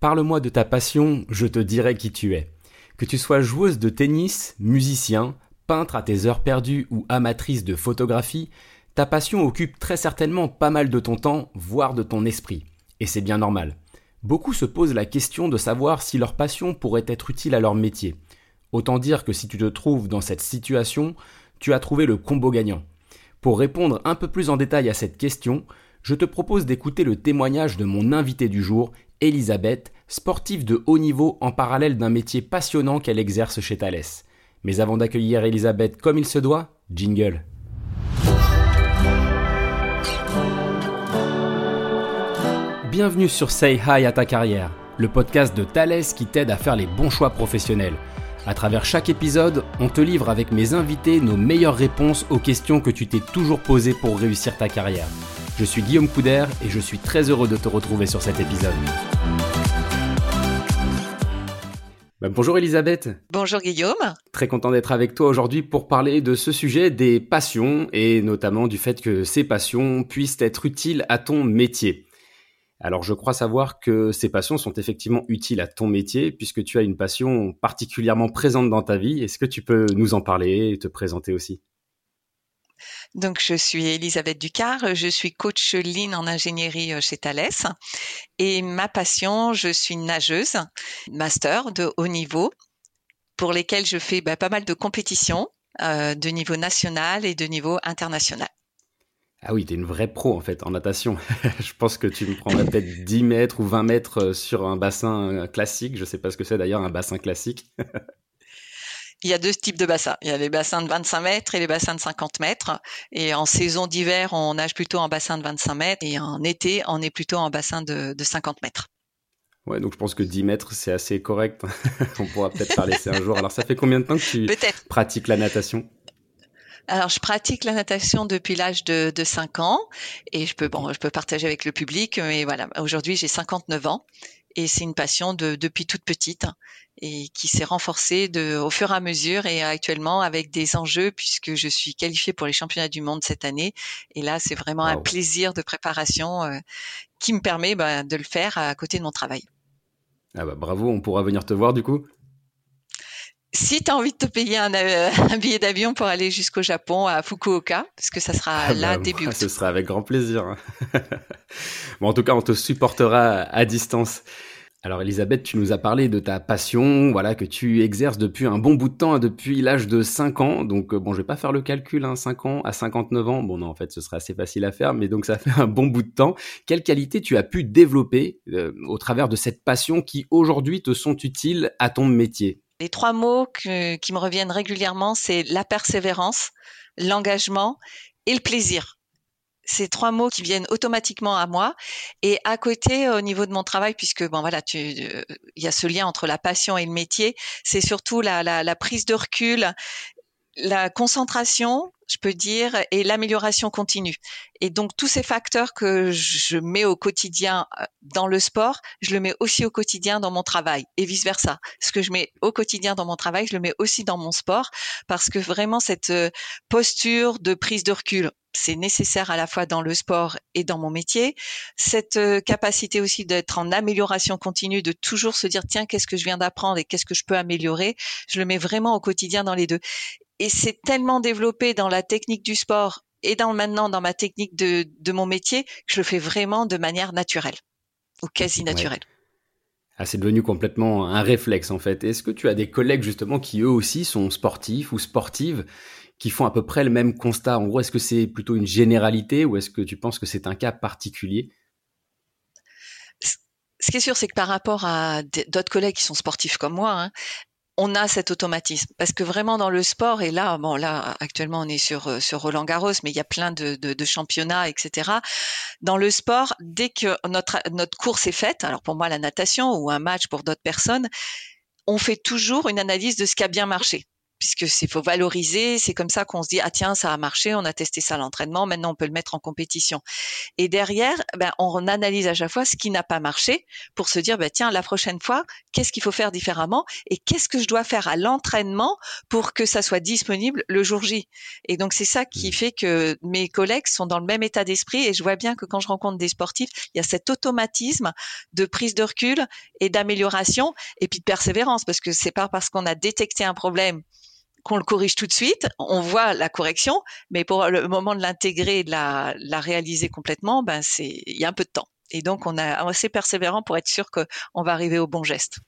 Parle-moi de ta passion, je te dirai qui tu es. Que tu sois joueuse de tennis, musicien, peintre à tes heures perdues ou amatrice de photographie, ta passion occupe très certainement pas mal de ton temps, voire de ton esprit. Et c'est bien normal. Beaucoup se posent la question de savoir si leur passion pourrait être utile à leur métier. Autant dire que si tu te trouves dans cette situation, tu as trouvé le combo gagnant. Pour répondre un peu plus en détail à cette question, je te propose d'écouter le témoignage de mon invité du jour, Elisabeth, sportive de haut niveau en parallèle d'un métier passionnant qu'elle exerce chez Thales. Mais avant d'accueillir Elisabeth comme il se doit, jingle. Bienvenue sur Say Hi à ta carrière, le podcast de Thales qui t'aide à faire les bons choix professionnels. À travers chaque épisode, on te livre avec mes invités nos meilleures réponses aux questions que tu t'es toujours posées pour réussir ta carrière. Je suis Guillaume Couder et je suis très heureux de te retrouver sur cet épisode. Bah, bonjour Elisabeth. Bonjour Guillaume. Très content d'être avec toi aujourd'hui pour parler de ce sujet des passions et notamment du fait que ces passions puissent être utiles à ton métier. Alors je crois savoir que ces passions sont effectivement utiles à ton métier puisque tu as une passion particulièrement présente dans ta vie. Est-ce que tu peux nous en parler et te présenter aussi? Donc, je suis Elisabeth Ducard, je suis coach Lean en ingénierie euh, chez Thales. Et ma passion, je suis nageuse, master de haut niveau, pour lesquels je fais bah, pas mal de compétitions euh, de niveau national et de niveau international. Ah oui, tu es une vraie pro en fait en natation. je pense que tu me prendrais peut-être 10 mètres ou 20 mètres euh, sur un bassin classique. Je ne sais pas ce que c'est d'ailleurs un bassin classique. il y a deux types de bassins. Il y a les bassins de 25 mètres et les bassins de 50 mètres. Et en saison d'hiver, on nage plutôt en bassin de 25 mètres et en été, on est plutôt en bassin de, 50 mètres. Ouais, donc je pense que 10 mètres, c'est assez correct. on pourra peut-être pas laisser un jour. Alors, ça fait combien de temps que tu pratiques la natation? Alors, je pratique la natation depuis l'âge de, de 5 ans et je peux, bon, je peux partager avec le public, mais voilà, aujourd'hui j'ai 59 ans et c'est une passion de, depuis toute petite et qui s'est renforcée de, au fur et à mesure et actuellement avec des enjeux puisque je suis qualifiée pour les championnats du monde cette année. Et là, c'est vraiment un plaisir de préparation euh, qui me permet bah, de le faire à côté de mon travail. Ah bah bravo, on pourra venir te voir du coup si tu as envie de te payer un, euh, un billet d'avion pour aller jusqu'au Japon, à Fukuoka, parce que ça sera ah là bah, début Ce sera avec grand plaisir. bon, en tout cas, on te supportera à distance. Alors Elisabeth, tu nous as parlé de ta passion, voilà que tu exerces depuis un bon bout de temps, depuis l'âge de 5 ans. Donc euh, bon, je vais pas faire le calcul, hein, 5 ans à 59 ans. Bon non, en fait, ce serait assez facile à faire, mais donc ça fait un bon bout de temps. Quelles qualités tu as pu développer euh, au travers de cette passion qui aujourd'hui te sont utiles à ton métier? Les trois mots qui me reviennent régulièrement, c'est la persévérance, l'engagement et le plaisir ces trois mots qui viennent automatiquement à moi. Et à côté, au niveau de mon travail, puisque bon voilà, euh, il y a ce lien entre la passion et le métier, c'est surtout la prise de recul, la concentration, je peux dire, et l'amélioration continue. Et donc tous ces facteurs que je mets au quotidien euh, dans le sport, je le mets aussi au quotidien dans mon travail et vice versa. Ce que je mets au quotidien dans mon travail, je le mets aussi dans mon sport parce que vraiment cette euh, posture de prise de recul, c'est nécessaire à la fois dans le sport et dans mon métier. Cette euh, capacité aussi d'être en amélioration continue, de toujours se dire tiens qu'est-ce que je viens d'apprendre et qu'est-ce que je peux améliorer, je le mets vraiment au quotidien dans les deux et c'est tellement développé dans la technique du sport et dans maintenant dans ma technique de, de mon métier que je le fais vraiment de manière naturelle ou quasi naturelle. Ah, c'est devenu complètement un réflexe en fait. Est-ce que tu as des collègues justement qui eux aussi sont sportifs ou sportives qui font à peu près le même constat? En gros, est-ce que c'est plutôt une généralité ou est-ce que tu penses que c'est un cas particulier? Ce qui est sûr, c'est que par rapport à d'autres collègues qui sont sportifs comme moi, hein, on a cet automatisme. Parce que vraiment dans le sport et là bon là actuellement on est sur euh, Roland Garros mais il y a plein de, de, championnats etc dans le sport dès que notre notre course est faite alors pour moi la natation ou un match pour d'autres personnes on fait toujours une analyse de ce qui a bien marché puisque c'est faut valoriser. C'est comme ça qu'on se dit ah tiens ça a marché, on a testé ça à l'entraînement, maintenant on peut le mettre en compétition. Et derrière, ben, on analyse à chaque fois ce qui n'a pas marché pour se dire ben, tiens la prochaine fois qu'est-ce qu'il faut faire différemment et qu'est-ce que je dois faire à l'entraînement pour que ça soit disponible le jour J. Et donc c'est ça qui mmh. fait que mes collègues sont dans le même état d'esprit et je vois bien que quand je rencontre des sportifs, il y a cet automatisme de prise de recul et d'amélioration et puis de persévérance parce que c'est pas parce qu'on a détecté un problème qu'on le corrige tout de suite, on voit la correction, mais pour le moment de l'intégrer de la, réaliser complètement, ben c'est il y a un peu de temps. Et donc on est assez persévérant pour être sûr qu'on va arriver au bon geste.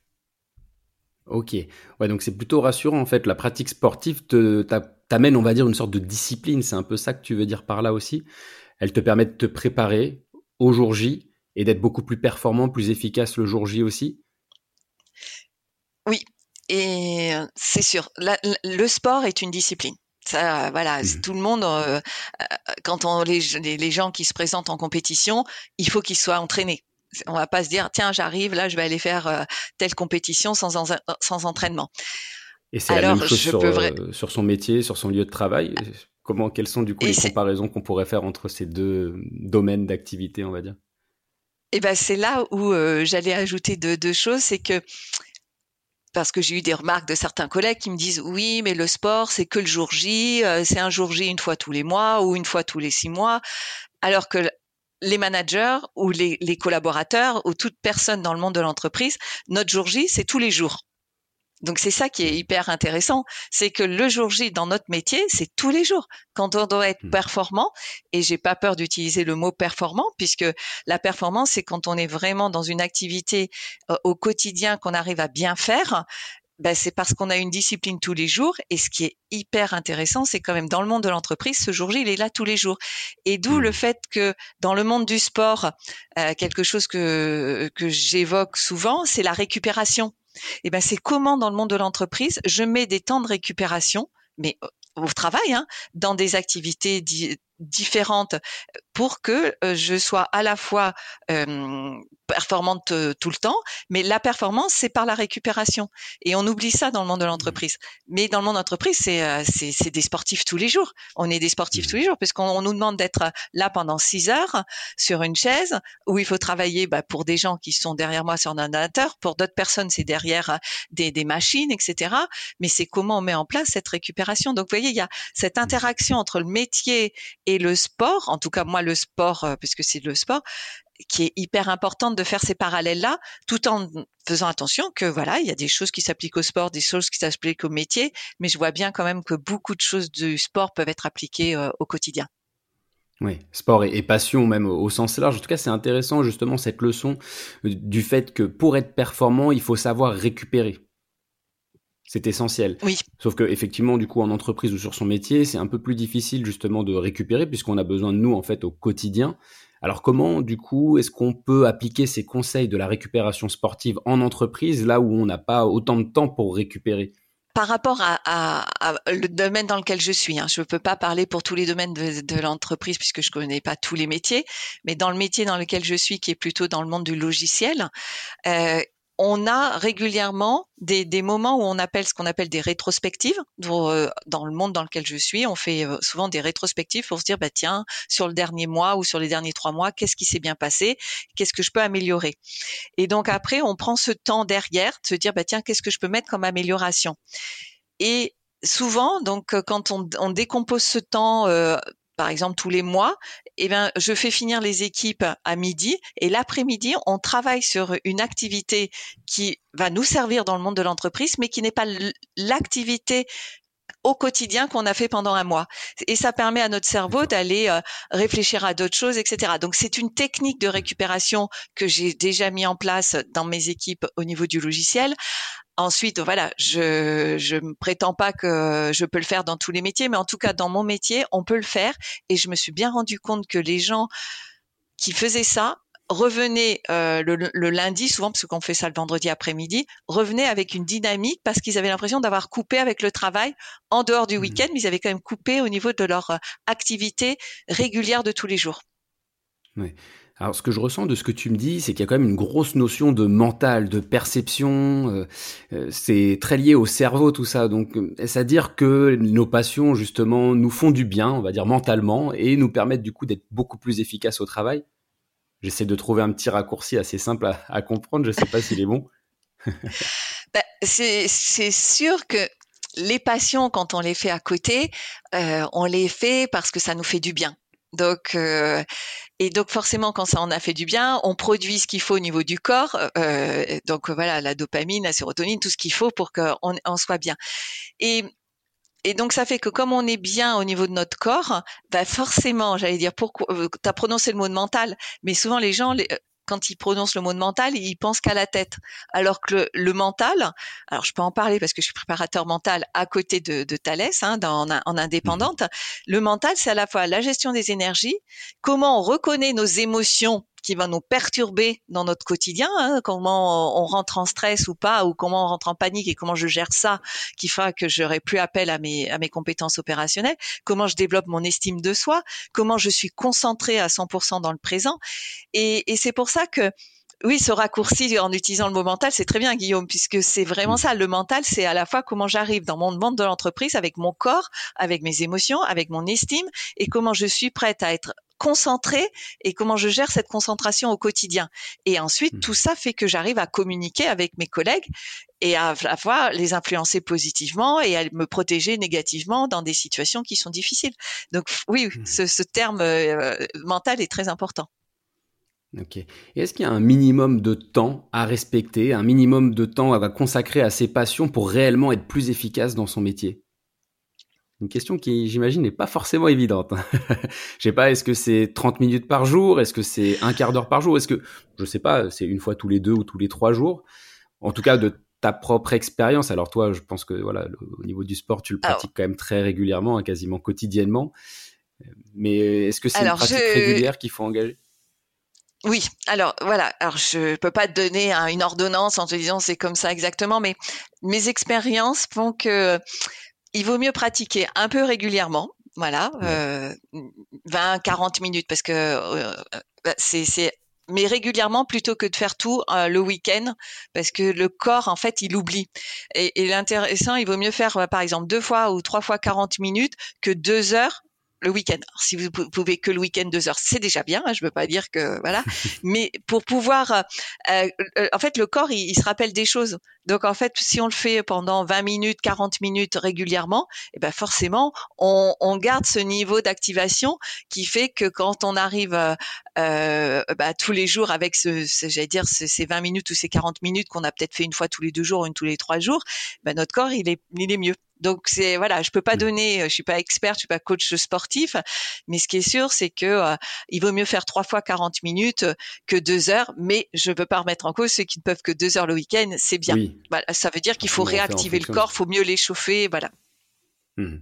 Ok, ouais, donc c'est plutôt rassurant en fait. La pratique sportive t'amène, on va dire, une sorte de discipline. C'est un peu ça que tu veux dire par là aussi. Elle te permet de te préparer au jour J et d'être beaucoup plus performant, plus efficace le jour J aussi? Oui, et c'est sûr, le sport est une discipline. Ça, voilà, mmh. tout le monde, quand on les, les, gens qui se présentent en compétition, il faut qu'ils soient entraînés. On va pas se dire tiens j'arrive là je vais aller faire telle compétition sans sans entraînement. Et c'est la même chose sur, sur, son métier, sur son lieu de travail? Comment, quelles sont du coup les comparaisons qu'on pourrait faire entre ces deux domaines d'activité, on va dire? Eh ben c'est là où j'allais ajouter deux, deux choses, c'est que parce que j'ai eu des remarques de certains collègues qui me disent oui, mais le sport, c'est que le jour J, euh, c'est un jour J une fois tous les mois ou une fois tous les six mois, alors que les managers ou les, les collaborateurs ou toute personne dans le monde de l'entreprise, notre jour J, c'est tous les jours. Donc c'est ça qui est hyper intéressant, c'est que le jour J dans notre métier, c'est tous les jours. Quand on doit être mmh. performant, et j'ai pas peur d'utiliser le mot performant, puisque la performance, c'est quand on est vraiment dans une activité euh, au quotidien qu'on arrive à bien faire. Ben, c'est parce qu'on a une discipline tous les jours. Et ce qui est hyper intéressant, c'est quand même dans le monde de l'entreprise, ce jour J, il est là tous les jours. Et d'où le mmh. fait que dans le monde du sport, euh, quelque chose que, que j'évoque souvent, c'est la récupération. Et eh ben c'est comment dans le monde de l'entreprise je mets des temps de récupération, mais au travail, hein, dans des activités différentes pour que je sois à la fois performante tout le temps, mais la performance c'est par la récupération et on oublie ça dans le monde de mmh. l'entreprise. Mais dans le monde de l'entreprise c'est c'est des sportifs tous les jours. On est des sportifs tous les mmh. jours puisqu'on nous demande d'être là pendant six heures sur une chaise où il faut travailler bah, pour des gens qui sont derrière moi sur un ordinateur, pour d'autres personnes c'est derrière des, des machines etc. Mais c'est comment on met en place cette récupération. Donc vous voyez il y a cette mmh. interaction entre le métier et le sport. En tout cas moi le sport, puisque c'est le sport, qui est hyper importante de faire ces parallèles-là, tout en faisant attention que voilà, il y a des choses qui s'appliquent au sport, des choses qui s'appliquent au métier, mais je vois bien quand même que beaucoup de choses du sport peuvent être appliquées euh, au quotidien. Oui, sport et, passion même au, sens large. En tout cas, c'est intéressant justement cette leçon euh, du fait que pour être performant, il faut savoir récupérer. C'est essentiel. Oui. Sauf que effectivement, du coup, en entreprise ou sur son métier, c'est un peu plus difficile justement de récupérer puisqu'on a besoin de nous en fait au quotidien. Alors comment, du coup, est-ce qu'on peut appliquer ces conseils de la récupération sportive en entreprise là où on n'a pas autant de temps pour récupérer? Par rapport à, le domaine dans lequel je suis, hein, je ne peux pas parler pour tous les domaines de, l'entreprise puisque je ne connais pas tous les métiers, mais dans le métier dans lequel je suis, qui est plutôt dans le monde du logiciel, euh, on a régulièrement des, moments où on appelle ce qu'on appelle des rétrospectives. Euh, dans le monde dans lequel je suis, on fait euh, souvent des rétrospectives pour se dire, bah tiens, sur le dernier mois ou sur les derniers trois mois, qu'est-ce qui s'est bien passé, qu'est-ce que je peux améliorer? Et donc après, on prend ce temps derrière de se dire, bah tiens, qu'est-ce que je peux mettre comme amélioration? Et souvent, donc quand on, décompose ce temps par exemple tous les mois, eh bien, je fais finir les équipes à midi et l'après-midi, on travaille sur une activité qui va nous servir dans le monde de l'entreprise, mais qui n'est pas l'activité au quotidien qu'on a fait pendant un mois. Et ça permet à notre cerveau d'aller euh, réfléchir à d'autres choses, etc. Donc c'est une technique de récupération que j'ai déjà mis en place dans mes équipes au niveau du logiciel. Ensuite, voilà, je je me prétends pas que je peux le faire dans tous les métiers, mais en tout cas dans mon métier, on peut le faire. Et je me suis bien rendu compte que les gens qui faisaient ça revenaient euh, le, lundi, souvent parce qu'on fait ça le vendredi après-midi, revenaient avec une dynamique parce qu'ils avaient l'impression d'avoir coupé avec le travail en dehors du mmh. week-end, mais ils avaient quand même coupé au niveau de leur euh, activité régulière de tous les jours. Oui. Alors, ce que je ressens de ce que tu me dis, c'est qu'il y a quand même une grosse notion de mental, de perception. Euh, c'est très lié au cerveau, tout ça. Donc, euh, est-ce à dire que nos passions, justement, nous font du bien, on va dire mentalement, et nous permettent du coup d'être beaucoup plus efficaces au travail J'essaie de trouver un petit raccourci assez simple à, comprendre. Je ne sais pas s'il est bon. Bah, c'est sûr que les passions, quand on les fait à côté, on les fait parce que ça nous fait du bien. Donc, euh, et donc forcément, quand ça en a fait du bien, on produit ce qu'il faut au niveau du corps. Euh, donc voilà, la dopamine, la sérotonine, tout ce qu'il faut pour qu'on on soit bien. Et et donc ça fait que comme on est bien au niveau de notre corps, bah forcément, j'allais dire, pourquoi euh, tu as prononcé le mot de mental, mais souvent les gens, les, quand il prononce le mot de mental, il pense qu'à la tête. Alors que le, mental, alors je peux en parler parce que je suis préparateur mental à côté de, de Thalès, hein, dans, en, indépendante. Mmh. Le mental, c'est à la fois la gestion des énergies, comment on reconnaît nos émotions qui va nous perturber dans notre quotidien, hein, comment on rentre en stress ou pas, ou comment on rentre en panique et comment je gère ça, qui fera que j'aurai plus appel à mes, à mes compétences opérationnelles, comment je développe mon estime de soi, comment je suis concentrée à 100% dans le présent. Et, et c'est pour ça que oui, ce raccourci en utilisant le mot mental, c'est très bien, Guillaume, puisque c'est vraiment ça. Le mental, c'est à la fois comment j'arrive dans mon monde de l'entreprise avec mon corps, avec mes émotions, avec mon estime, et comment je suis prête à être concentrée et comment je gère cette concentration au quotidien. Et ensuite, mmh. tout ça fait que j'arrive à communiquer avec mes collègues et à la fois les influencer positivement et à me protéger négativement dans des situations qui sont difficiles. Donc oui, mmh. ce, terme euh, mental est très important. Ok. Est-ce qu'il y a un minimum de temps à respecter, un minimum de temps à consacrer à ses passions pour réellement être plus efficace dans son métier? Une question qui, j'imagine, n'est pas forcément évidente. Je sais pas, est-ce que c'est 30 minutes par jour? Est-ce que c'est un quart d'heure par jour? Est-ce que, je sais pas, c'est une fois tous les deux ou tous les trois jours? En tout cas, de ta propre expérience. Alors toi, je pense que voilà, au niveau du sport, tu le pratiques quand même très régulièrement, hein, quasiment quotidiennement. Mais est-ce que c'est une pratique régulière qu'il faut engager? Oui, alors voilà, alors je peux pas te donner une ordonnance en te disant c'est comme ça exactement, mais mes expériences font que il vaut mieux pratiquer un peu régulièrement, voilà, euh, 20, 40 minutes, parce que euh, bah, c'est mais régulièrement plutôt que de faire tout euh, le week-end parce que le corps en fait il oublie. Et, et l'intéressant il vaut mieux faire par exemple deux fois ou trois fois 40 minutes que deux heures le week-end. Si vous pouvez que le week-end deux heures, c'est déjà bien. Hein, je veux pas dire que voilà, mais pour pouvoir, euh, euh, en fait, le corps il, se rappelle des choses. Donc en fait, si on le fait pendant 20 minutes, 40 minutes régulièrement, et eh ben forcément, on, on garde ce niveau d'activation qui fait que quand on arrive euh, euh bah, tous les jours avec ce, j'allais dire, ces 20 minutes ou ces 40 minutes qu'on a peut-être fait une fois tous les deux jours, une tous les trois jours, ben notre corps il est, il est mieux. Donc c'est voilà, je peux pas donner, je suis pas expert, je suis pas coach sportif, mais ce qui est sûr, c'est que euh, il vaut mieux faire trois fois 40 minutes que deux heures. Mais je peux pas remettre en cause ceux qui ne peuvent que deux heures le week-end, c'est bien. Voilà, ça veut dire qu'il faut réactiver le corps, faut mieux l'échauffer, voilà. Mmh.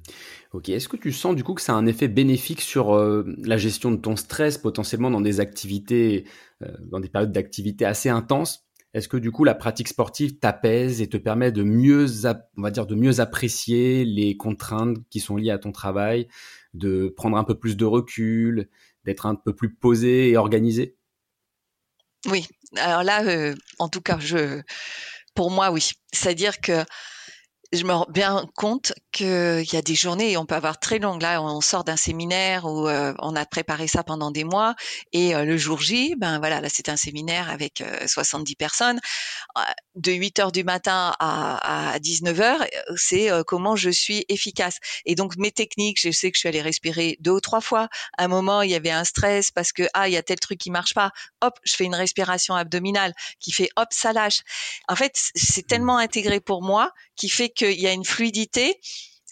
Ok, est-ce que tu sens du coup que ça a un effet bénéfique sur euh, la gestion de ton stress potentiellement dans des activités, euh, dans des périodes d'activité assez intenses? Est-ce que du coup la pratique sportive t'apaise et te permet de mieux, on va dire, de mieux apprécier les contraintes qui sont liées à ton travail, de prendre un peu plus de recul, d'être un peu plus posé et organisé? Oui. Alors là, euh, en tout cas, je, pour moi, oui. C'est-à-dire que je me rends bien compte qu'il y a des journées, et on peut avoir très longues. Là, on sort d'un séminaire où euh, on a préparé ça pendant des mois, et euh, le jour J, ben voilà, là c'est un séminaire avec 70 euh, personnes. De 8 heures du matin à, à 19 heures, c'est comment je suis efficace. Et donc mes techniques, je sais que je suis allée respirer deux ou trois fois. À un moment, il y avait un stress parce que ah, il y a tel truc qui marche pas. Hop, je fais une respiration abdominale qui fait hop, ça lâche. En fait, c'est tellement intégré pour moi qui fait qu'il y a une fluidité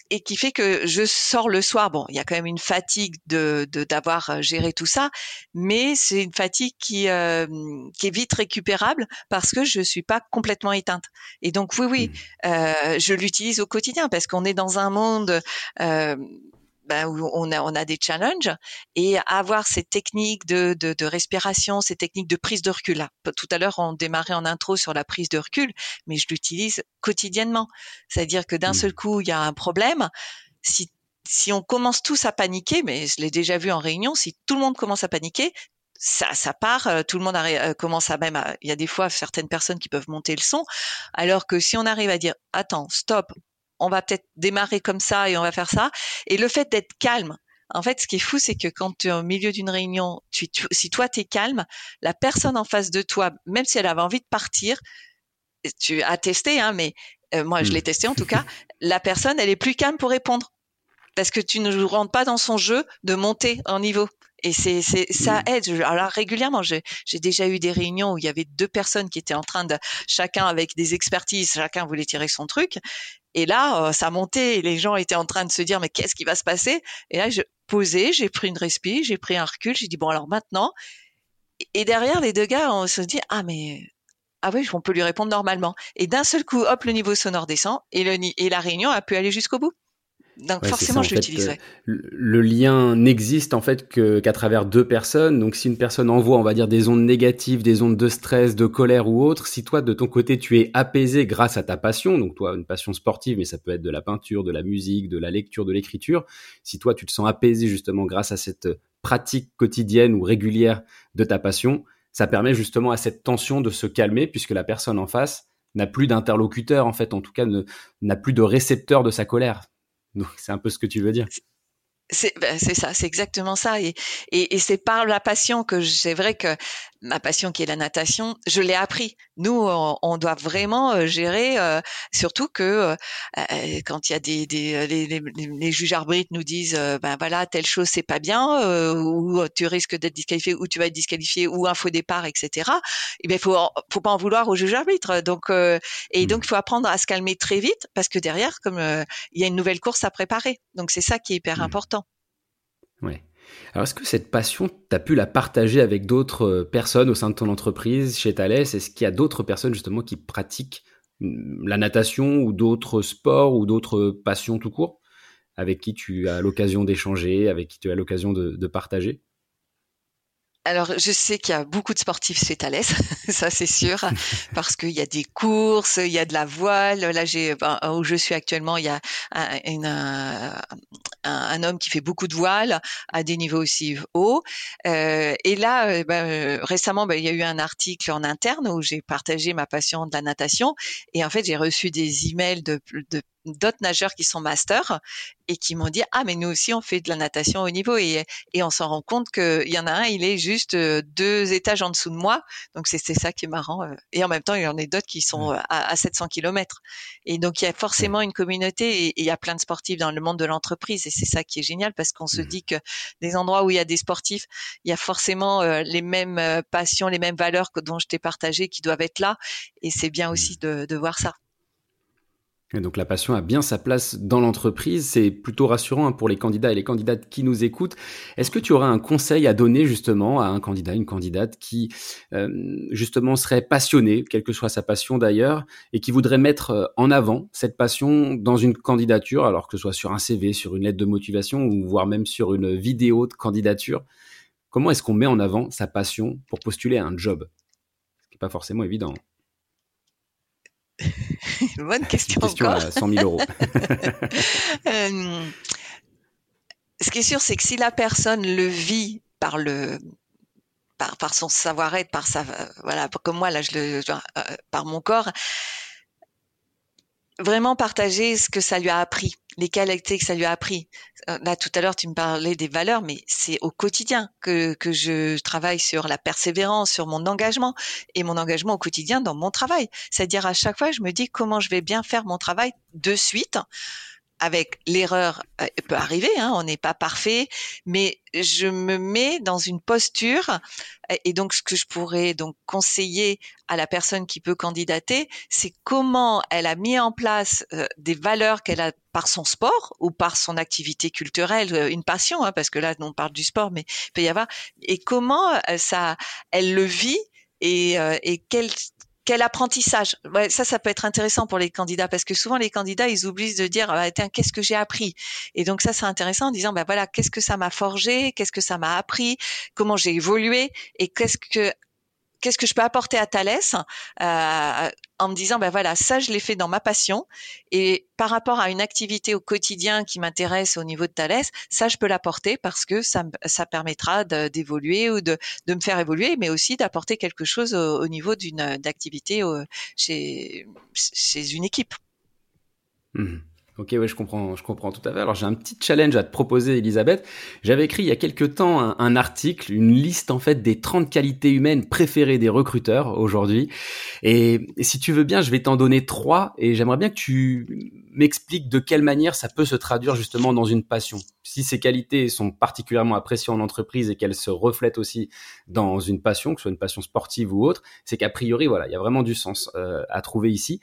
et qui fait que je sors le soir. Bon, il y a quand même une fatigue de d'avoir euh, géré tout ça, mais c'est une fatigue qui euh, qui est vite récupérable parce que je suis pas complètement éteinte. Et donc oui, oui, mmh. euh, je l'utilise au quotidien parce qu'on est dans un monde euh, ben, où on a, on a des challenges et avoir ces techniques de, de, de, respiration, ces techniques de prise de recul. Là, tout à l'heure, on démarrait en intro sur la prise de recul, mais je l'utilise quotidiennement. C'est-à-dire que d'un mmh. seul coup, il y a un problème. Si, si on commence tous à paniquer, mais je l'ai déjà vu en réunion, si tout le monde commence à paniquer, ça, ça part, tout le monde commence à même, il y a des fois certaines personnes qui peuvent monter le son, alors que si on arrive à dire, attends, stop, on va peut-être démarrer comme ça et on va faire ça, et le fait d'être calme, en fait, ce qui est fou, c'est que quand tu es au milieu d'une réunion, tu, si toi tu es calme, la personne en face de toi, même si elle avait envie de partir, tu as testé, hein, mais euh, moi je l'ai mmh. testé en tout cas, la personne elle est plus calme pour répondre parce que tu ne rentres pas dans son jeu de monter en niveau. Et c'est, c'est ça mmh. aide. Alors régulièrement, j'ai, j'ai déjà eu des réunions où il y avait deux personnes qui étaient en train de chacun avec des expertises, chacun voulait tirer son truc. Et là, euh, ça montait. Les gens étaient en train de se dire mais qu'est-ce qui va se passer? Et là, je posais, j'ai pris une respi, j'ai pris un recul, j'ai dit bon alors maintenant. Et derrière les deux gars, on se dit ah mais ah oui, on peut lui répondre normalement. Et d'un seul coup, hop, le niveau sonore descend et, et la réunion a pu aller jusqu'au bout. Donc forcément, je l'utiliserai. Euh, le lien n'existe en fait qu'à travers deux personnes. Donc si une personne envoie, on va dire, des ondes négatives, des ondes de stress, de colère ou autre, si toi de ton côté tu es apaisé grâce à ta passion, donc toi une passion sportive, mais ça peut être de la peinture, de la musique, de la lecture, de l'écriture, si toi tu te sens apaisé justement grâce à cette pratique quotidienne ou régulière de ta passion, ça permet justement à cette tension de se calmer puisque la personne en face n'a plus d'interlocuteur en fait, en tout cas n'a plus de récepteur de sa colère. Donc c'est un peu ce que tu veux dire. Ben, c'est ça, c'est exactement ça. Et c'est par la passion que c'est vrai que ma passion qui est la natation, je l'ai appris. Nous, on, doit vraiment euh, gérer, euh, surtout que euh, quand il y a des, des les, les, les, juges arbitres nous disent, ben voilà, telle chose c'est pas bien, ou tu risques d'être disqualifié, ou tu vas être disqualifié, ou un faux départ, etc. Et ben faut faut pas en vouloir aux juges arbitres. Donc et mmh. donc il faut apprendre à se calmer très vite parce que derrière, comme il y a une nouvelle course à préparer, donc c'est ça qui est hyper mmh. important. Ouais. Alors, est-ce que cette passion, tu as pu la partager avec d'autres euh, personnes au sein de ton entreprise, chez Thales? Est-ce qu'il y a d'autres personnes justement qui pratiquent mm, la natation ou d'autres sports ou d'autres passions tout court avec qui tu as l'occasion d'échanger, avec qui tu as l'occasion de partager? Alors, je sais qu'il y a beaucoup de sportifs chez Thales, ça c'est sûr, parce qu'il y a des courses, il y a de la voile. Là, j'ai ben, où je suis actuellement, il y a un, un, homme qui fait beaucoup de voile à des niveaux aussi hauts. Euh, et là, euh, ben, euh, récemment, ben, il y a eu un article en interne où j'ai partagé ma passion de la natation. Et en fait, j'ai reçu des emails de, de d'autres nageurs qui sont masters et qui m'ont dit ah mais nous aussi on fait de la natation au niveau et, et on s'en rend compte qu'il y en a un il est juste euh, deux étages en dessous de moi. Donc c'est ça qui est marrant euh. et en même temps il y en a d'autres qui sont à, à 700 km et donc il y a forcément une communauté et, il y a plein de sportifs dans le monde de l'entreprise. Et c'est ça qui est génial parce qu'on se mmh. dit que des endroits où il y a des sportifs il y a forcément euh, les mêmes passions les mêmes valeurs que dont je t'ai partagé qui doivent être là. Et c'est bien mmh. aussi de, de voir ça donc la passion a bien sa place dans l'entreprise, c'est plutôt rassurant hein, pour les candidats et les candidates qui nous écoutent. Est-ce que tu aurais un conseil à donner justement à un candidat, une candidate qui euh, justement serait passionné, quelle que soit sa passion d'ailleurs, et qui voudrait mettre euh, en avant cette passion dans une candidature, alors que ce soit sur un CV, sur une lettre de motivation ou voire même sur une vidéo de candidature? Comment est-ce qu'on met en avant sa passion pour postuler à un job? Ce qui n'est pas forcément évident. Bonne question. Une question à 100 000 euros. Euh, ce qui est sûr, c'est que si la personne le vit par le par, par son savoir-être, par sa voilà, comme moi là, je le euh, par mon corps, vraiment partager ce que ça lui a appris, les qualités que ça lui a appris. Euh, là, tout à l'heure, tu me parlais des valeurs, mais c'est au quotidien que, que je travaille sur la persévérance, sur mon engagement et mon engagement au quotidien dans mon travail. C'est-à-dire à chaque fois, je me dis comment je vais bien faire mon travail de suite avec l'erreur euh, peut arriver, hein, on n'est pas parfait, mais je me mets dans une posture et donc ce que je pourrais donc conseiller à la personne qui peut candidater, c'est comment elle a mis en place euh, des valeurs qu'elle a par son sport ou par son activité culturelle, euh, une passion, hein, parce que là on parle du sport, mais il peut y avoir, et comment ça, elle le vit et, et quel quel apprentissage. Ça, ça peut être intéressant pour les candidats parce que souvent les candidats, ils oublient de dire ah, qu'est-ce que j'ai appris? Et donc ça, c'est intéressant en disant ben voilà, qu'est-ce que ça m'a forgé? Qu'est-ce que ça m'a appris? Comment j'ai évolué? Et qu'est-ce que qu'est-ce que je peux apporter à Thalès euh, en me disant, ben voilà, ça, je l'ai fait dans ma passion. Et par rapport à une activité au quotidien qui m'intéresse au niveau de Thalès, ça, je peux l'apporter parce que ça, ça permettra d'évoluer ou de, de, me faire évoluer, mais aussi d'apporter quelque chose au, niveau d'une activité chez, chez une équipe. Mmh. Ok, ouais, je comprends, je comprends tout à fait. Alors j'ai un petit challenge à te proposer, Elisabeth. J'avais écrit il y a quelques temps un, article, une liste en fait des 30 qualités humaines préférées des recruteurs aujourd'hui. Et, si tu veux bien, je vais t'en donner trois et j'aimerais bien que tu m'expliques de quelle manière ça peut se traduire justement dans une passion. Si ces qualités sont particulièrement appréciées en entreprise et qu'elles se reflètent aussi dans une passion, que ce soit une passion sportive ou autre, c'est qu'a priori, voilà, il y a vraiment du sens euh, à trouver ici.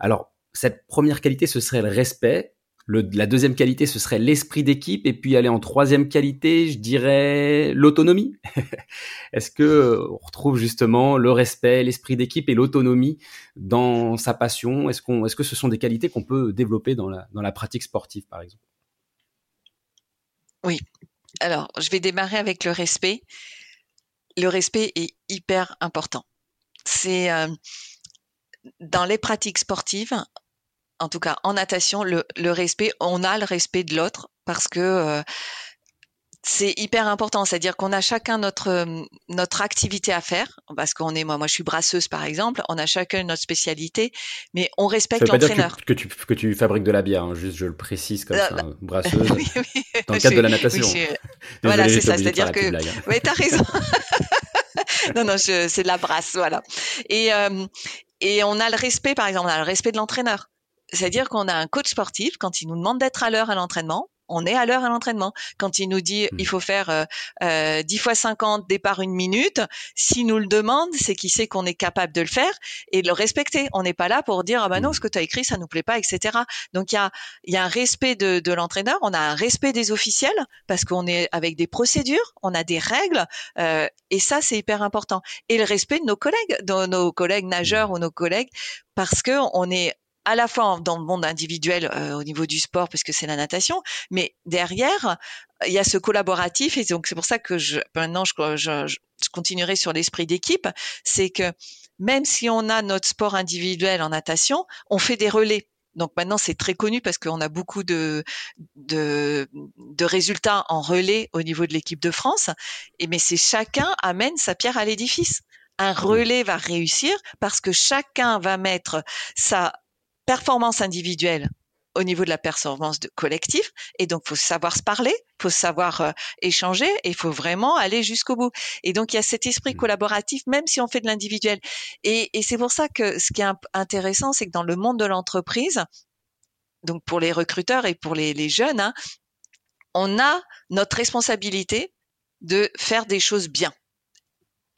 Alors cette première qualité, ce serait le respect. la deuxième qualité, ce serait l'esprit d'équipe. Et puis aller en troisième qualité, je dirais l'autonomie. Est-ce que on retrouve justement le respect, l'esprit d'équipe et l'autonomie dans sa passion? Est-ce est-ce que ce sont des qualités qu'on peut développer dans la, dans la pratique sportive, par exemple? Oui. Alors, je vais démarrer avec le respect. Le respect est hyper important. C'est euh, dans les pratiques sportives, en tout cas en natation, le, respect, on a le respect de l'autre parce que euh, c'est hyper important, c'est-à-dire qu'on a chacun notre euh, notre activité à faire, parce qu'on est moi, moi je suis brasseuse par exemple, on a chacun notre spécialité, mais on respecte l'entraîneur. Que, tu que tu fabriques de la bière, hein, juste je le précise comme euh, ça, hein, brasseuse. oui, oui, dans le cadre de la natation. voilà, c'est ça, c'est-à-dire que, hein. oui, t'as raison. non, non, c'est de la brasse, voilà. Et et on a le respect, par exemple, on a le respect de l'entraîneur. C'est-à-dire qu'on a un coach sportif, quand il nous demande d'être à l'heure à l'entraînement, on est à l'heure à l'entraînement. Quand il nous dit il mmh. faut faire euh, euh, 10 fois 50 départ une minute, s'il nous le demande, c'est qu'il sait qu'on est capable de le faire et de le respecter. On n'est pas là pour dire ah ben non mmh. ce que tu as écrit ça nous plaît pas etc. Donc il y a il y a un respect de, de l'entraîneur, on a un respect des officiels parce qu'on est avec des procédures, on a des règles euh, et ça c'est hyper important. Et le respect de nos collègues, de nos collègues nageurs mmh. ou nos collègues parce que on est à la fois dans le monde individuel euh, au niveau du sport puisque c'est la natation, mais derrière il y a ce collaboratif et donc c'est pour ça que je, maintenant je, je, je continuerai sur l'esprit d'équipe, c'est que même si on a notre sport individuel en natation, on fait des relais. Donc maintenant c'est très connu parce qu'on a beaucoup de, de, de résultats en relais au niveau de l'équipe de France. Et mais c'est chacun amène sa pierre à l'édifice un relais va réussir parce que chacun va mettre sa performance individuelle au niveau de la performance de collectif et donc faut savoir se parler, faut savoir euh, échanger et il faut vraiment aller jusqu'au bout. Et donc il y a cet esprit mmh. collaboratif même si on fait de l'individuel. Et, c'est pour ça que ce qui est intéressant, c'est que dans le monde de l'entreprise, donc pour les recruteurs et pour les, les jeunes, hein, on a notre responsabilité de faire des choses bien.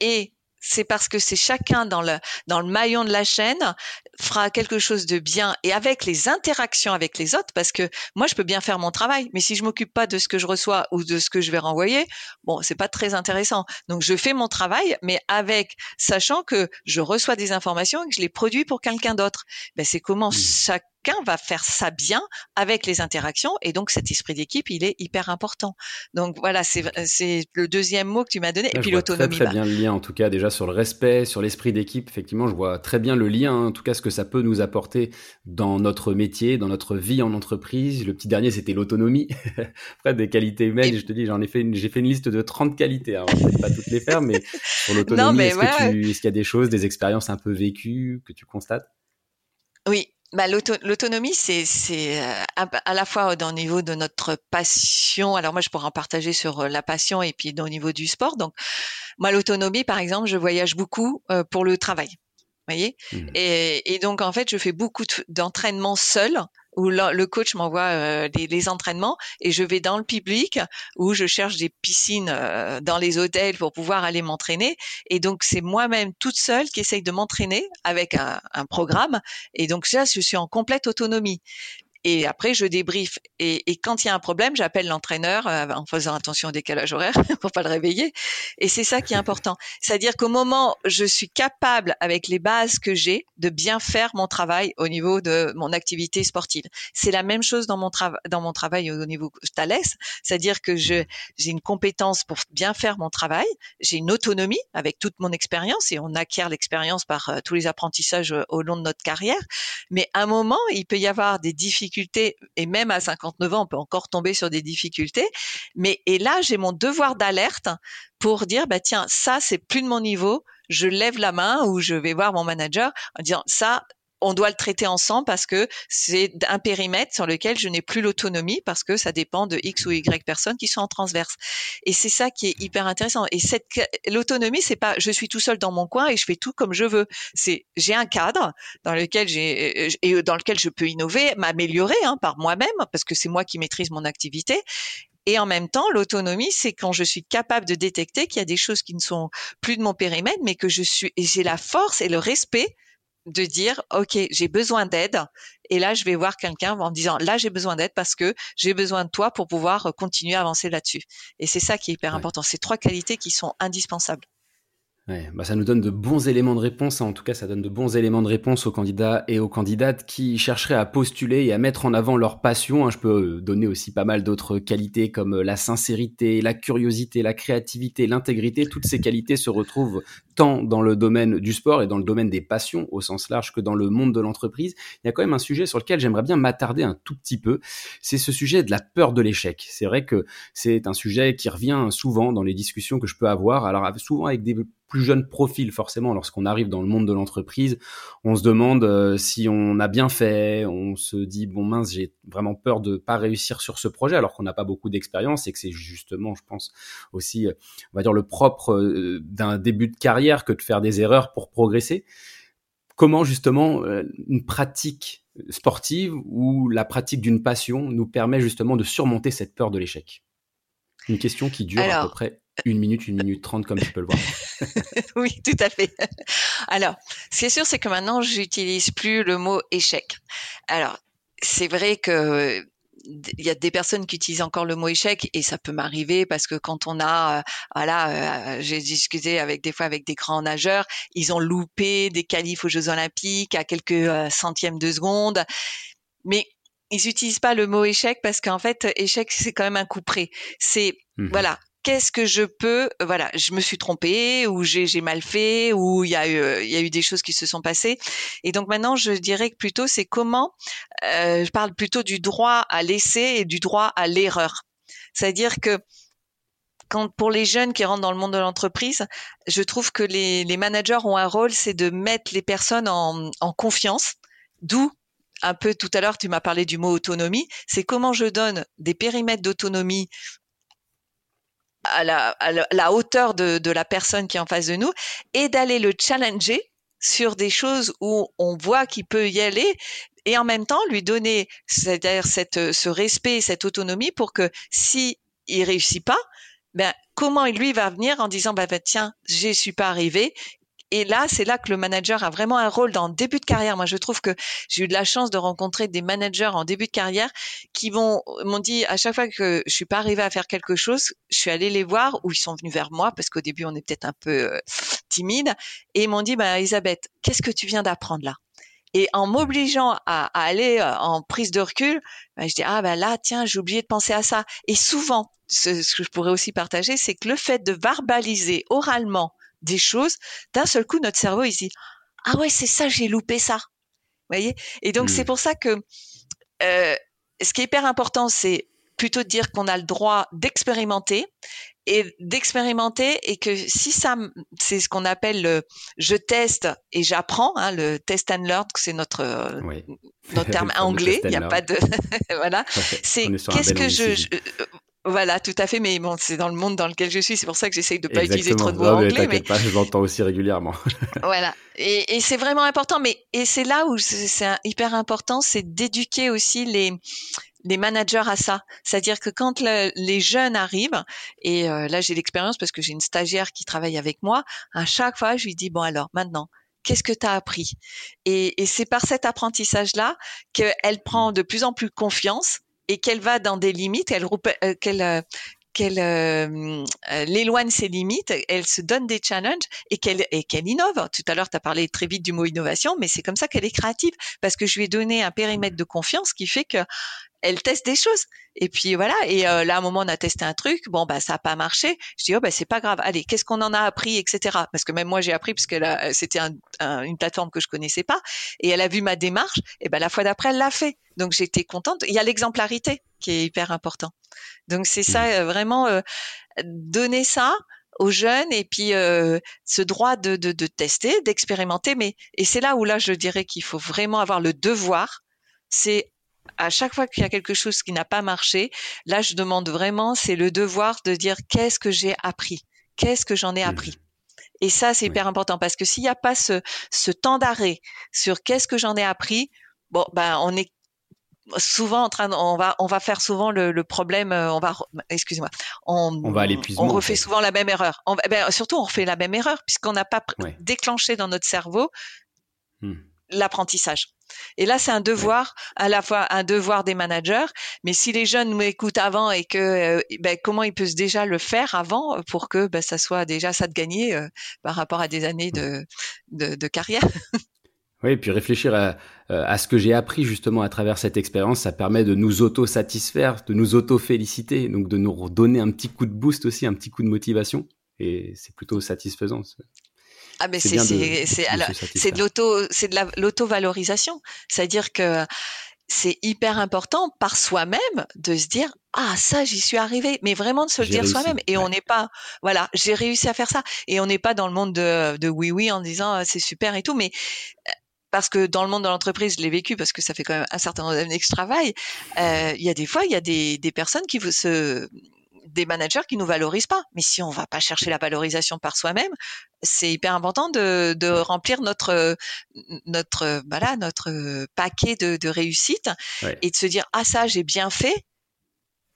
Et c'est parce que c'est chacun dans le dans le maillon de la chaîne fera quelque chose de bien et avec les interactions avec les autres parce que moi je peux bien faire mon travail mais si je m'occupe pas de ce que je reçois ou de ce que je vais renvoyer bon c'est pas très intéressant donc je fais mon travail mais avec sachant que je reçois des informations et que je les produis pour quelqu'un d'autre ben c'est comment mmh. Chaque va faire ça bien avec les interactions et donc cet esprit d'équipe il est hyper important. Donc voilà, c'est le deuxième mot que tu m'as donné et puis l'autonomie. Très, très bien le lien en tout cas déjà sur le respect, sur l'esprit d'équipe. Effectivement, je vois très bien le lien, hein, en tout cas ce que ça peut nous apporter dans notre métier, dans notre vie en entreprise. Le petit dernier c'était l'autonomie. Après des qualités humaines, je te dis, j'en ai fait j'ai fait une liste de 30 qualités. Alors, je vais pas toutes les faire, mais sur l'autonomie, est-ce qu'il y a des choses, des expériences un peu vécues que tu constates? Oui, bah, l'autonomie, c'est euh, à la fois au niveau de notre passion. Alors moi, je pourrais en partager sur euh, la passion et puis au niveau du sport. Donc, moi, l'autonomie, par exemple, je voyage beaucoup euh, pour le travail. Vous voyez? Mmh. et, et, donc, en fait, je fais beaucoup d'entraînement seul où le coach m'envoie euh, les, entraînements et je vais dans le public où je cherche des piscines euh, dans les hôtels pour pouvoir aller m'entraîner. Et donc c'est moi-même toute seule qui essaye de m'entraîner avec un, un, programme. Et donc là, je suis en complète autonomie. Et après je débrief. Et, quand il y a un problème, j'appelle l'entraîneur euh, en faisant attention au décalage horaire pour pas le réveiller. Et c'est ça qui est important. C'est-à-dire qu'au moment je suis capable, avec les bases que j'ai, de bien faire mon travail au niveau de mon activité sportive. C'est la même chose dans mon travail, dans mon travail au niveau Thales. C'est-à-dire que je, j'ai une compétence pour bien faire mon travail. J'ai une autonomie avec toute mon expérience et on acquiert l'expérience par euh, tous les apprentissages euh, au long de notre carrière. Mais à un moment, il peut y avoir des difficultés et même à 59 ans, on peut encore tomber sur des difficultés. Mais et là, j'ai mon devoir d'alerte pour dire bah tiens, ça c'est plus de mon niveau, je lève la main ou je vais voir mon manager en disant ça on doit le traiter ensemble parce que c'est un périmètre sur lequel je n'ai plus l'autonomie parce que ça dépend de X ou Y personnes qui sont en transverse. Et c'est ça qui est hyper intéressant. Et cette l'autonomie, c'est pas je suis tout seul dans mon coin et je fais tout comme je veux. C'est j'ai un cadre dans lequel j'ai et dans lequel je peux innover, m'améliorer hein, par moi-même parce que c'est moi qui maîtrise mon activité. Et en même temps, l'autonomie, c'est quand je suis capable de détecter qu'il y a des choses qui ne sont plus de mon périmètre, mais que je suis, j'ai la force et le respect de dire ok j'ai besoin d'aide et là je vais voir quelqu'un en me disant là j'ai besoin d'aide parce que j'ai besoin de toi pour pouvoir continuer à avancer là-dessus et c'est ça qui est hyper important ces trois qualités qui sont indispensables Ouais, bah ça nous donne de bons éléments de réponse. Hein. En tout cas, ça donne de bons éléments de réponse aux candidats et aux candidates qui chercheraient à postuler et à mettre en avant leur passion. Hein. Je peux euh, donner aussi pas mal d'autres qualités comme euh, la sincérité, la curiosité, la créativité, l'intégrité. Toutes ces qualités se retrouvent tant dans le domaine du sport et dans le domaine des passions au sens large que dans le monde de l'entreprise. Il y a quand même un sujet sur lequel j'aimerais bien m'attarder un tout petit peu. C'est ce sujet de la peur de l'échec. C'est vrai que c'est un sujet qui revient souvent dans les discussions que je peux avoir. Alors souvent avec des plus jeune profil forcément lorsqu'on arrive dans le monde de l'entreprise on se demande euh, si on a bien fait on se dit bon mince j'ai vraiment peur de pas réussir sur ce projet alors qu'on n'a pas beaucoup d'expérience et que c'est justement je pense aussi euh, on va dire le propre euh, d'un début de carrière que de faire des erreurs pour progresser comment justement une pratique sportive ou la pratique d'une passion nous permet justement de surmonter cette peur de l'échec? Une question qui dure à peu près une minute, une minute trente, comme tu peux le voir. oui, tout à fait. Alors, ce qui est sûr, c'est que maintenant, j'utilise plus le mot échec. Alors, c'est vrai que il y a des personnes qui utilisent encore le mot échec et ça peut m'arriver parce que quand on a, euh, voilà, euh, j'ai discuté avec des fois avec des grands nageurs, ils ont loupé des qualifs aux Jeux Olympiques à quelques euh, centièmes de seconde, mais ils n'utilisent pas le mot échec parce qu'en fait, échec c'est quand même un coup près. C'est mmh voilà, qu'est-ce que je peux euh, voilà je me suis trompée ou j'ai mal fait ou il y a eu euh, il y a eu des choses qui se sont passées et donc maintenant je dirais que plutôt c'est comment euh, je parle plutôt du droit à l'essai et du droit à l'erreur c'est-à-dire que quand pour les jeunes qui rentrent dans le monde de l'entreprise, je trouve que les, managers ont un rôle, c'est de mettre les personnes en confiance. D'où un peu tout à l'heure, tu m'as parlé du mot autonomie. C'est comment je donne des périmètres d'autonomie à la, hauteur de, la personne qui est en face de nous et d'aller le challenger sur des choses où on voit qu'il peut y aller et en même temps lui donner ce respect, cette autonomie pour que si il réussit pas, ben comment lui va venir en disant bah, ben, tiens suis pas arrivé et là, c'est là que le manager a vraiment un rôle dans le début de carrière. Moi, je trouve que j'ai eu de la chance de rencontrer des managers en début de carrière qui m'ont dit à chaque fois que je suis pas arrivée à faire quelque chose, je suis allée les voir ou ils sont venus vers moi parce qu'au début on est peut-être un peu euh, timide et ils m'ont dit bah Elisabeth, qu'est-ce que tu viens d'apprendre là? Et en m'obligeant à, aller euh, en prise de recul, bah, je dis ah ben là tiens j'ai oublié de penser à ça. Et souvent, ce que je pourrais aussi partager, c'est que le fait de verbaliser oralement des choses, d'un seul coup, notre cerveau, il se dit, ah ouais, c'est ça, j'ai loupé ça. Vous voyez? Et donc, c'est mmh. pour ça que euh, ce qui est hyper important, c'est plutôt de dire qu'on a le droit d'expérimenter et d'expérimenter et que si ça c'est ce qu'on appelle le je teste et j'apprends hein, le test and learn c'est notre euh, notre terme anglais il n'y a pas de voilà. C'est qu'est-ce que je, voilà, tout à fait. Mais bon, c'est dans le monde dans lequel je suis. C'est pour ça que j'essaye de pas utiliser trop de mots anglais. Mais pas, je l'entends aussi régulièrement. voilà. Et, et c'est vraiment important. Mais et c'est là où c'est hyper important, c'est d'éduquer aussi les les managers à ça. C'est-à-dire que quand les jeunes arrivent, et euh, là j'ai l'expérience parce que j'ai une stagiaire qui travaille avec moi, à chaque fois je lui dis bon alors maintenant qu'est-ce que tu as appris? Et, et c'est par cet apprentissage-là qu'elle prend de plus en plus confiance et qu'elle va dans des limites, euh, qu'elle euh, qu'elle euh, éloigne ses limites, elle se donne des challenges et qu'elle et qu'elle innove. Tout à l'heure, tu as parlé très vite du mot innovation, mais c'est comme ça qu'elle est créative parce que je lui ai donné un périmètre de confiance qui fait que elle teste des choses. Et puis voilà. Et euh, là, à un moment, on a testé un truc. Bon, bah, ça a pas marché. Je dis, oh, bah, c'est pas grave. Allez, qu'est-ce qu'on en a appris, etc. Parce que même moi, j'ai appris parce que c'était une plateforme que je connaissais pas. Et elle a vu ma démarche. Et ben, la fois d'après, elle l'a fait. Donc, j'étais contente. Il y a l'exemplarité qui est hyper important. Donc, c'est ça, mmh. euh, vraiment, euh, donner ça aux jeunes et puis ce droit de, de, de tester, d'expérimenter. Mais et c'est là où là je dirais qu'il faut vraiment avoir le devoir, c'est à chaque fois qu'il y a quelque chose qui n'a pas marché, là, je demande vraiment, c'est le devoir de dire qu'est-ce que j'ai appris, qu'est-ce que j'en ai appris? Et ça, c'est hyper important parce que s'il n'y a pas ce, ce temps d'arrêt sur qu'est-ce que j'en ai appris, bon, ben, on est souvent en train, de, on va, on va faire souvent le, le problème, euh, on va, excusez-moi, on, on, va on refait souvent la même erreur. On, ben, surtout, on refait la même erreur puisqu'on n'a pas déclenché dans notre cerveau mmh. L'apprentissage. Et là, c'est un devoir, à la fois un devoir des managers, mais si les jeunes nous écoutent avant et que, euh, ben, comment ils peuvent déjà le faire avant pour que ben, ça soit déjà ça de gagner euh, par rapport à des années de, de, carrière? Oui, et puis réfléchir à, euh, à ce que j'ai appris justement à travers cette expérience, ça permet de nous auto-satisfaire, de nous auto-féliciter, donc de nous donner un petit coup de boost aussi, un petit coup de motivation. Et c'est plutôt satisfaisant. Ah mais c'est c'est c'est de l'auto c'est de l'auto-valorisation, c'est-à-dire que c'est hyper important par soi-même de se dire ah ça j'y suis arrivé mais vraiment de se le dire soi-même. Et on n'est pas voilà j'ai réussi à faire ça. Et on n'est pas dans le monde de, de oui oui en disant ah, c'est super et tout. Mais euh, parce que dans le monde de l'entreprise, je l'ai vécu parce que ça fait quand même un certain nombre d'années que je travaille. Euh, il y a des fois, il y a des, des personnes qui se des managers qui nous valorisent pas. Mais si on va pas chercher la valorisation par soi-même, c'est hyper important de, de, remplir notre notre voilà notre paquet de, de réussite et de se dire ah ça j'ai bien fait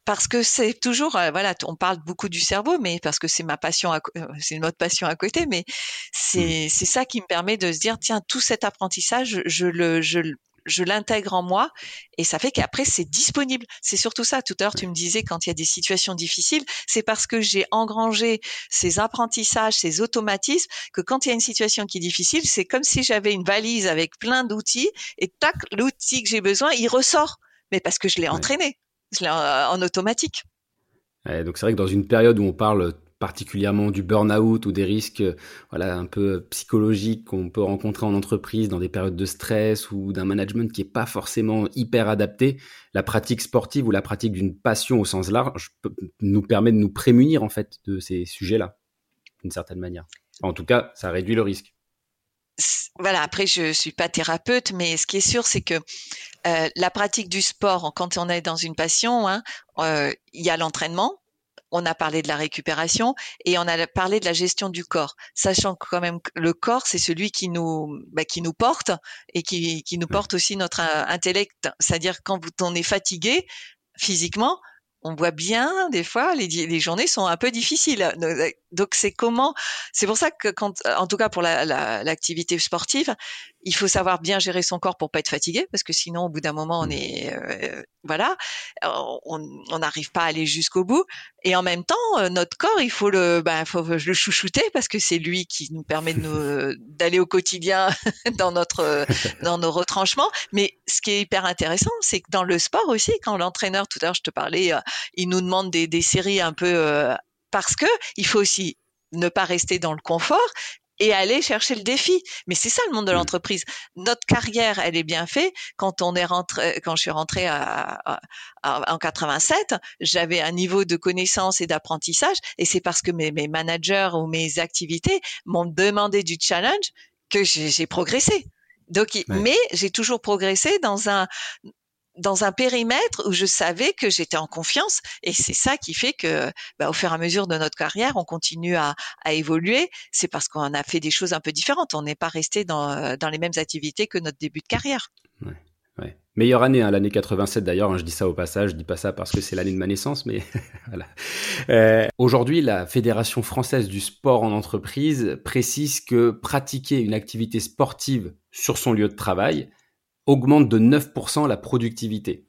parce que c'est toujours euh, voilà on parle beaucoup du cerveau mais parce que c'est ma passion euh, c'est une autre passion à côté mais c'est mmh. ça qui me permet de se dire tiens tout cet apprentissage je le je je l'intègre en moi et ça fait qu'après c'est disponible. C'est surtout ça. Tout à l'heure tu me disais quand il y a des situations difficiles, c'est parce que j'ai engrangé ces apprentissages, ces automatismes que quand il y a une situation qui est difficile, c'est comme si j'avais une valise avec plein d'outils et tac l'outil que j'ai besoin il ressort. Mais parce que je l'ai entraîné, je l'ai en, automatique. donc c'est vrai que dans une période où on parle particulièrement du burn-out ou des risques voilà un peu psychologiques qu'on peut rencontrer en entreprise dans des périodes de stress ou d'un management qui est pas forcément hyper adapté, la pratique sportive ou la pratique d'une passion au sens large nous permet de nous prémunir en fait de ces sujets-là d'une certaine manière. En tout cas, ça réduit le risque. Voilà, après je suis pas thérapeute, mais ce qui est sûr, c'est que euh, la pratique du sport, quand on est dans une passion, hein, euh, il y a l'entraînement, on a parlé de la récupération et on a parlé de la gestion du corps, sachant que quand même le corps c'est celui qui nous bah, qui nous porte et qui, qui nous porte aussi notre euh, intellect, c'est-à-dire quand on est fatigué physiquement, on voit bien des fois les, les journées sont un peu difficiles. Donc c'est comment C'est pour ça que quand, en tout cas pour l'activité la, sportive, il faut savoir bien gérer son corps pour pas être fatigué, parce que sinon au bout d'un moment on mmh. est euh, voilà, on n'arrive pas à aller jusqu'au bout. Et en même temps, euh, notre corps, il faut le, ben, faut le chouchouter parce que c'est lui qui nous permet de d'aller au quotidien dans notre dans nos retranchements. Mais ce qui est hyper intéressant, c'est que dans le sport aussi, quand l'entraîneur, tout à l'heure je te parlais, euh, il nous demande des, des séries un peu parce que il faut aussi ne pas rester dans le confort et aller chercher le défi. Mais c'est ça le monde de mmh. l'entreprise. Notre carrière, elle est bien faite. Quand on est rentré, quand je suis rentrée à, en 87, j'avais un niveau de connaissance et d'apprentissage, et c'est parce que mes, mes, managers ou mes activités m'ont demandé du challenge que j'ai progressé. Donc, mais j'ai toujours progressé dans un dans un périmètre où je savais que j'étais en confiance. Et c'est ça qui fait que bah, au fur et à mesure de notre carrière on continue à, évoluer. C'est parce qu'on a fait des choses un peu différentes. On n'est pas resté dans, dans les mêmes activités que notre début de carrière. Ouais. Meilleure année, hein, l'année 87 d'ailleurs, hein, je dis ça au passage, je dis pas ça parce que c'est l'année de ma naissance, mais voilà. Euh, Aujourd'hui, la Fédération française du sport en entreprise précise que pratiquer une activité sportive sur son lieu de travail augmente de 9% la productivité.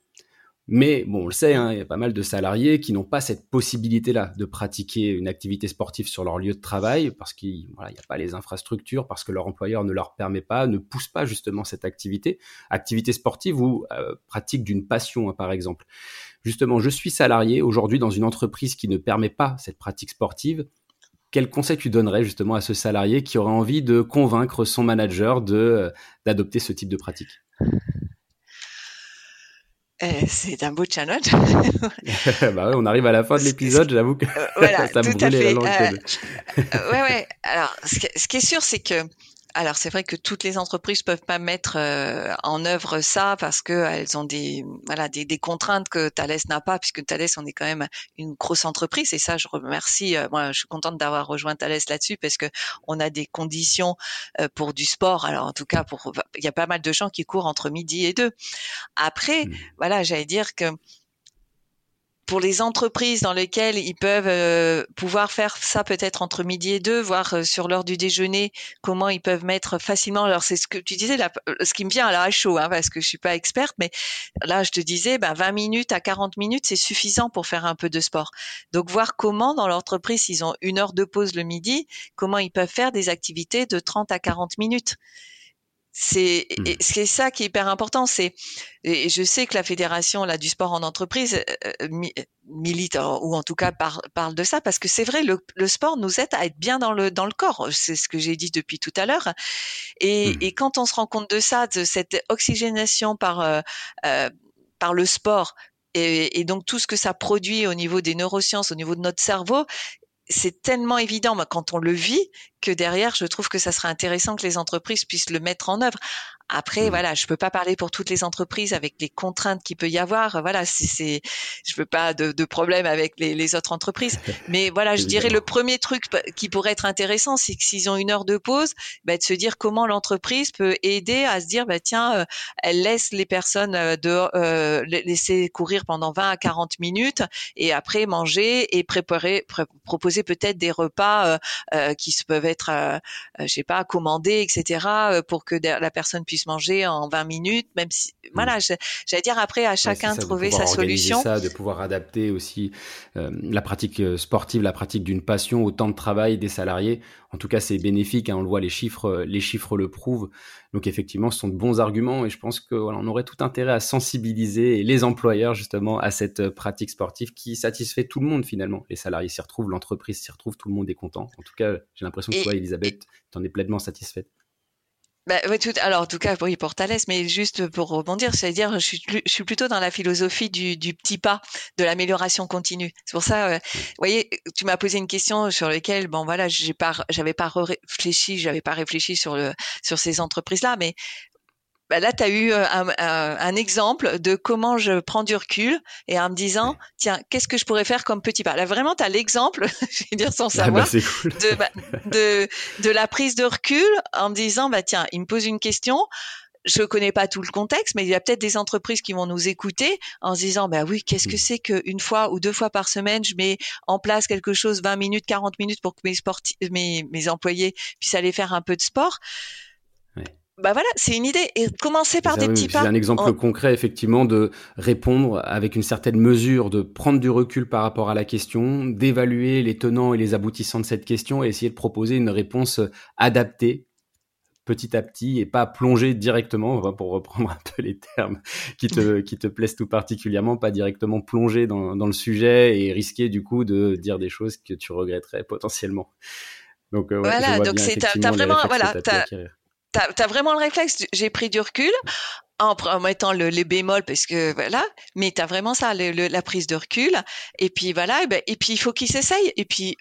Mais bon, on le sait, hein, il y a pas mal de salariés qui n'ont pas cette possibilité-là de pratiquer une activité sportive sur leur lieu de travail parce qu'il n'y a pas les infrastructures, parce que leur employeur ne leur permet pas, ne pousse pas justement cette activité, activité sportive ou euh, pratique d'une passion, hein, par exemple. Justement, je suis salarié aujourd'hui dans une entreprise qui ne permet pas cette pratique sportive. Quel conseil tu donnerais justement à ce salarié qui aurait envie de convaincre son manager euh, d'adopter ce type de pratique? C'est un beau challenge. bah ouais, on arrive à la fin de l'épisode, j'avoue que euh, voilà, ça me brûlait la langue. Euh, euh, ouais, ouais. Alors, ce qui est sûr, c'est que alors c'est vrai que toutes les entreprises peuvent pas mettre euh, en œuvre ça parce que elles ont des voilà des, des contraintes que Thales n'a pas puisque Thales on est quand même une grosse entreprise. Et ça je remercie euh, moi je suis contente d'avoir rejoint Thales là-dessus parce que on a des conditions euh, pour du sport. Alors en tout cas pour il y a pas mal de gens qui courent entre midi et deux. Après mmh. voilà j'allais dire que pour les entreprises dans lesquelles ils peuvent euh, pouvoir faire ça peut-être entre midi et deux, voire euh, sur l'heure du déjeuner, comment ils peuvent mettre facilement. Alors c'est ce que tu disais, là, euh, ce qui me vient à la chaud, hein, parce que je suis pas experte, mais là je te disais, ben, 20 minutes à 40 minutes, c'est suffisant pour faire un peu de sport. Donc voir comment dans l'entreprise, ils ont une heure de pause le midi, comment ils peuvent faire des activités de 30 à 40 minutes. C'est mmh. c'est ça qui est hyper important. C'est et je sais que la fédération là du sport en entreprise euh, euh, milite ou en tout cas parle de ça parce que c'est vrai le, le, sport nous aide à être bien dans le dans le corps. C'est ce que j'ai dit depuis tout à l'heure. Et, mmh. et, quand on se rend compte de ça, de cette oxygénation par euh, euh par le sport, et, et, donc tout ce que ça produit au niveau des neurosciences, au niveau de notre cerveau, c'est tellement évident quand on le vit que derrière, je trouve que ça serait intéressant que les entreprises puissent le mettre en œuvre. Après, mmh. voilà, je peux pas parler pour toutes les entreprises avec les contraintes qu'il peut y avoir. Voilà, c'est, je veux pas de, de problème avec les, les, autres entreprises. Mais voilà, je dirais le premier truc qui pourrait être intéressant, c'est que s'ils ont une heure de pause, bah, de se dire comment l'entreprise peut aider à se dire, bah tiens, euh, elle laisse les personnes euh, de euh, laisser courir pendant 20 à 40 minutes et après manger et préparer, proposer peut-être des repas euh, qui se peuvent être, je sais pas, commandés, etc., pour que la personne puisse manger en 20 minutes, même si, mmh. voilà, j'allais dire après à chacun de trouver sa solution. Ça, de pouvoir adapter aussi euh, la pratique euh, sportive, la pratique d'une passion au temps de travail des salariés. En tout cas, c'est bénéfique. Hein, on le voit, les chiffres, euh, les chiffres le prouvent. Donc effectivement, ce sont de bons arguments et je pense que voilà, on aurait tout intérêt à sensibiliser les employeurs justement à cette pratique sportive qui satisfait tout le monde finalement. Les salariés s'y retrouvent, l'entreprise s'y retrouve, tout le monde est content. En tout cas, j'ai l'impression que toi, Elisabeth, tu en es pleinement satisfaite. Bah, tout, alors en tout cas oui pour Thalès, mais juste pour rebondir, c'est-à-dire je suis, je suis plutôt dans la philosophie du, du petit pas, de l'amélioration continue. C'est pour ça, euh, vous voyez, tu m'as posé une question sur laquelle bon voilà, j'ai pas, j'avais pas réfléchi, j'avais pas réfléchi sur le sur ces entreprises-là, mais bah là, tu as eu euh, un, un, exemple de comment je prends du recul et en me disant, tiens, qu'est-ce que je pourrais faire comme petit pas? Là, vraiment, tu as l'exemple, je vais dire sans ah bah, savoir, de, bah, de, de, la prise de recul en me disant, bah, tiens, il me pose une question. Je connais pas tout le contexte, mais il y a peut-être des entreprises qui vont nous écouter en se disant, bah oui, qu'est-ce que mmh. c'est qu'une fois ou deux fois par semaine, je mets en place quelque chose, 20 minutes, 40 minutes pour que mes, mes, mes employés puissent aller faire un peu de sport? Bah voilà, c'est une idée. Et commencer par des petits pas. C'est un exemple concret, effectivement, de répondre avec une certaine mesure, de prendre du recul par rapport à la question, d'évaluer les tenants et les aboutissants de cette question et essayer de proposer une réponse adaptée petit à petit et pas plonger directement, pour reprendre un peu les termes qui te, qui te plaisent tout particulièrement, pas directement plonger dans, dans le sujet et risquer du coup de dire des choses que tu regretterais potentiellement. Donc, euh, voilà, donc c'est, t'as, vraiment, voilà, t'as, t'as as vraiment le réflexe. J'ai pris du recul en, mettant le, les bémols parce que voilà, mais t'as vraiment ça, le, la prise de recul. Et puis voilà, et, ben, et puis il faut qu'il s'essaye. Et puis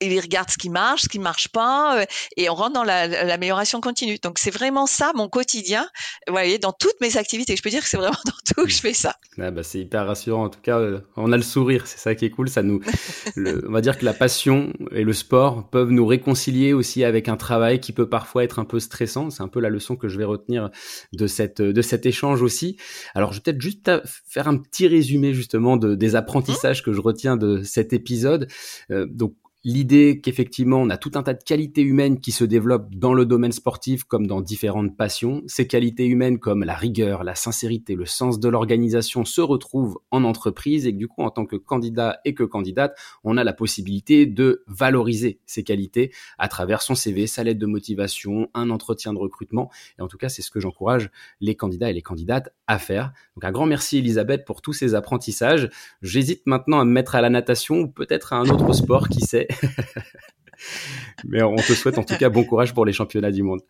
il regarde ce qui marche, ce qui marche pas, euh, et on rentre dans l'amélioration continue. Donc c'est vraiment ça mon quotidien. Vous voyez, dans toutes mes activités, je peux dire que c'est vraiment dans tout que je fais ça. Ah bah c'est hyper rassurant. En tout cas, euh, on a le sourire, c'est ça qui est cool. Ça nous, on va dire que la passion et le sport peuvent nous réconcilier aussi avec un travail qui peut parfois être un peu stressant. C'est un peu la leçon que je vais retenir de cette de cet échange aussi. Alors je vais peut-être juste faire un petit résumé justement de, des apprentissages que je retiens de cet épisode. Euh, donc l'idée qu'effectivement on a tout un tas de qualités humaines qui se développent dans le domaine sportif comme dans différentes passions. Ces qualités humaines comme la rigueur, la sincérité, le sens de l'organisation se retrouvent en entreprise et que du coup en tant que candidat et que candidate, on a la possibilité de valoriser ces qualités à travers son CV, sa lettre de motivation, un entretien de recrutement. Et en tout cas, c'est ce que j'encourage les candidats et les candidates à faire. Donc un grand merci Elisabeth pour tous ces apprentissages. J'hésite maintenant à me mettre à la natation ou peut-être à un autre sport, qui sait. Mais on te souhaite en tout cas bon courage pour les championnats du monde.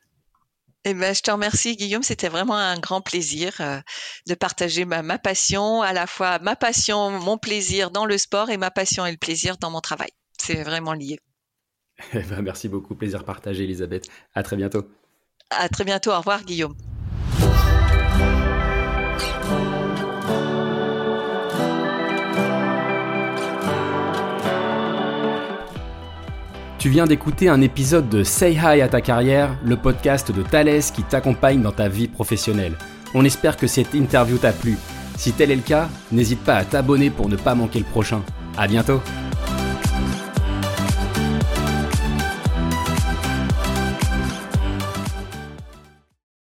Eh ben, je te remercie, Guillaume. C'était vraiment un grand plaisir euh, de partager ma, ma, passion, à la fois ma passion, mon plaisir dans le sport et ma passion et le plaisir dans mon travail. C'est vraiment lié. Eh ben, merci beaucoup. Plaisir partagé, Elisabeth. À très bientôt. À très bientôt. Au revoir, Guillaume. Tu viens d'écouter un épisode de Say Hi à ta carrière, le podcast de Thales qui t'accompagne dans ta vie professionnelle. On espère que cette interview t'a plu. Si tel est le cas, n'hésite pas à t'abonner pour ne pas manquer le prochain. À bientôt!